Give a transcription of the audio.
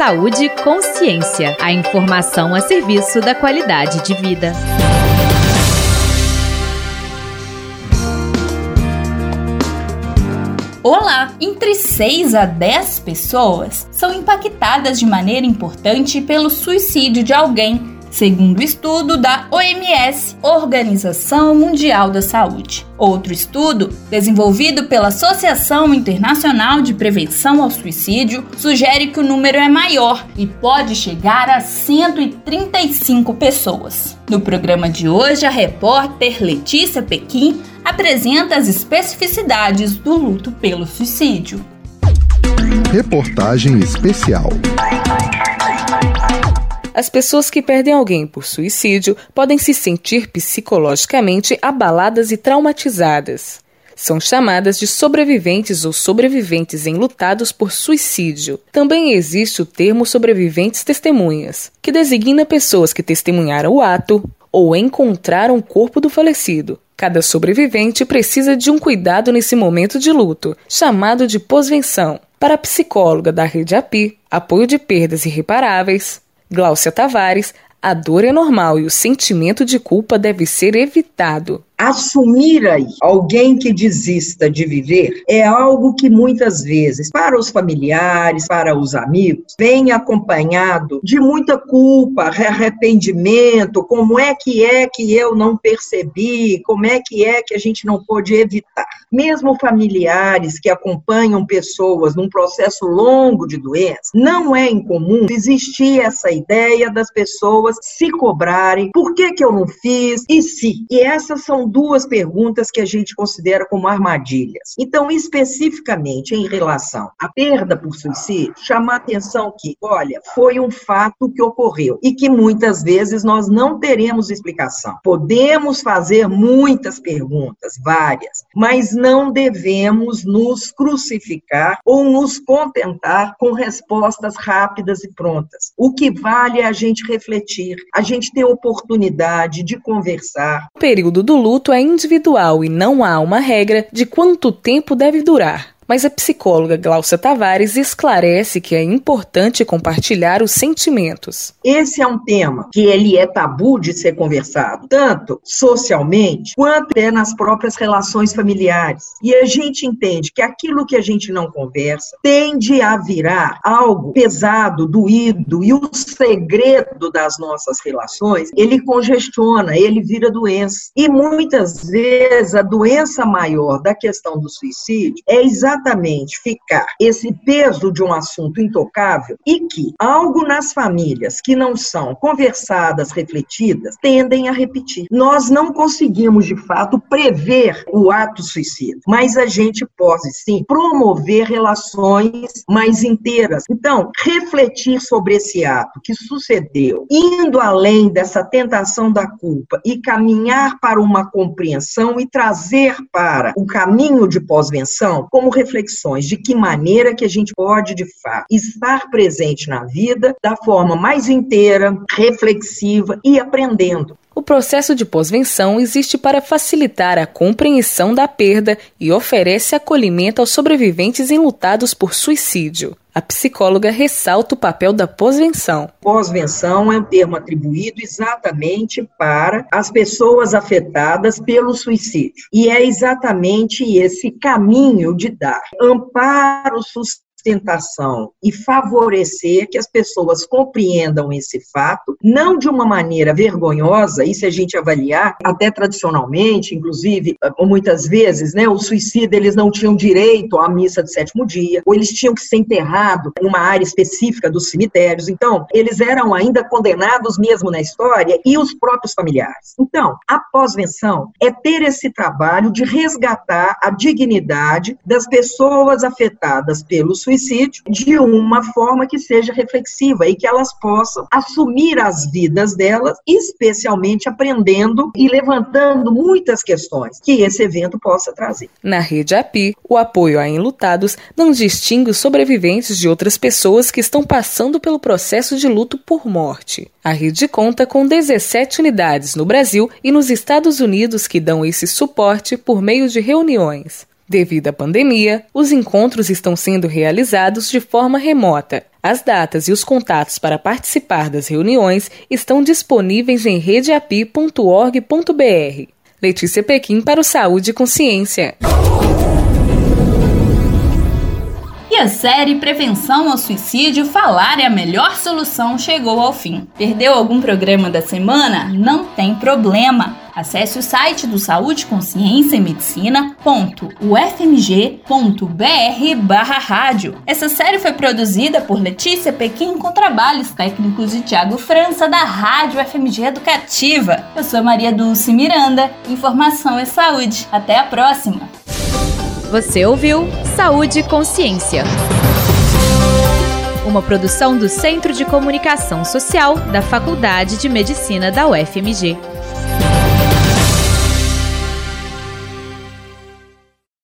Saúde consciência. A informação a serviço da qualidade de vida. Olá! Entre 6 a 10 pessoas são impactadas de maneira importante pelo suicídio de alguém segundo estudo da OMS, Organização Mundial da Saúde. Outro estudo, desenvolvido pela Associação Internacional de Prevenção ao Suicídio, sugere que o número é maior e pode chegar a 135 pessoas. No programa de hoje, a repórter Letícia Pequim apresenta as especificidades do luto pelo suicídio. Reportagem especial. As pessoas que perdem alguém por suicídio podem se sentir psicologicamente abaladas e traumatizadas. São chamadas de sobreviventes ou sobreviventes enlutados por suicídio. Também existe o termo sobreviventes testemunhas, que designa pessoas que testemunharam o ato ou encontraram o corpo do falecido. Cada sobrevivente precisa de um cuidado nesse momento de luto, chamado de pós-venção. Para a psicóloga da Rede API, apoio de perdas irreparáveis, Gláucia Tavares, a dor é normal e o sentimento de culpa deve ser evitado assumir aí alguém que desista de viver é algo que muitas vezes, para os familiares, para os amigos, vem acompanhado de muita culpa, arrependimento, como é que é que eu não percebi, como é que é que a gente não pôde evitar. Mesmo familiares que acompanham pessoas num processo longo de doença, não é incomum existir essa ideia das pessoas se cobrarem, por que que eu não fiz, e se. E essas são duas perguntas que a gente considera como armadilhas. Então, especificamente em relação à perda por suicídio, chamar atenção que, olha, foi um fato que ocorreu e que muitas vezes nós não teremos explicação. Podemos fazer muitas perguntas, várias, mas não devemos nos crucificar ou nos contentar com respostas rápidas e prontas. O que vale é a gente refletir, a gente ter oportunidade de conversar. O período do luto luto é individual e não há uma regra de quanto tempo deve durar mas a psicóloga Glaucia Tavares esclarece que é importante compartilhar os sentimentos. Esse é um tema que ele é tabu de ser conversado, tanto socialmente quanto é nas próprias relações familiares. E a gente entende que aquilo que a gente não conversa tende a virar algo pesado, doído, e o segredo das nossas relações, ele congestiona, ele vira doença. E muitas vezes a doença maior da questão do suicídio é exatamente exatamente ficar esse peso de um assunto intocável e que algo nas famílias que não são conversadas, refletidas, tendem a repetir. Nós não conseguimos, de fato, prever o ato suicida, mas a gente pode sim promover relações mais inteiras. Então, refletir sobre esse ato que sucedeu, indo além dessa tentação da culpa e caminhar para uma compreensão e trazer para o caminho de pós-venção como reflexões de que maneira que a gente pode, de fato, estar presente na vida da forma mais inteira, reflexiva e aprendendo. O processo de pós-venção existe para facilitar a compreensão da perda e oferece acolhimento aos sobreviventes enlutados por suicídio. A psicóloga ressalta o papel da pós-venção. Pós-venção é um termo atribuído exatamente para as pessoas afetadas pelo suicídio. E é exatamente esse caminho de dar amparo, sustentação e favorecer que as pessoas compreendam esse fato, não de uma maneira vergonhosa, e se a gente avaliar, até tradicionalmente, inclusive, muitas vezes, né, os suicidas eles não tinham direito à missa de sétimo dia, ou eles tinham que ser enterrados em uma área específica dos cemitérios, então, eles eram ainda condenados mesmo na história, e os próprios familiares. Então, a pós-venção é ter esse trabalho de resgatar a dignidade das pessoas afetadas pelo suicídio suicídio de uma forma que seja reflexiva e que elas possam assumir as vidas delas, especialmente aprendendo e levantando muitas questões que esse evento possa trazer. Na rede API, o apoio a enlutados não distingue os sobreviventes de outras pessoas que estão passando pelo processo de luto por morte. A rede conta com 17 unidades no Brasil e nos Estados Unidos que dão esse suporte por meio de reuniões. Devido à pandemia, os encontros estão sendo realizados de forma remota. As datas e os contatos para participar das reuniões estão disponíveis em redeapi.org.br. Letícia Pequim para o Saúde e Consciência. E a série Prevenção ao Suicídio Falar é a melhor solução chegou ao fim. Perdeu algum programa da semana? Não tem problema. Acesse o site do Saúde, Consciência e Medicina.ufmg.br barra rádio. Essa série foi produzida por Letícia Pequim com trabalhos técnicos de Tiago França da Rádio FMG Educativa. Eu sou Maria Dulce Miranda. Informação é saúde. Até a próxima! Você ouviu Saúde e Consciência. Uma produção do Centro de Comunicação Social da Faculdade de Medicina da UFMG.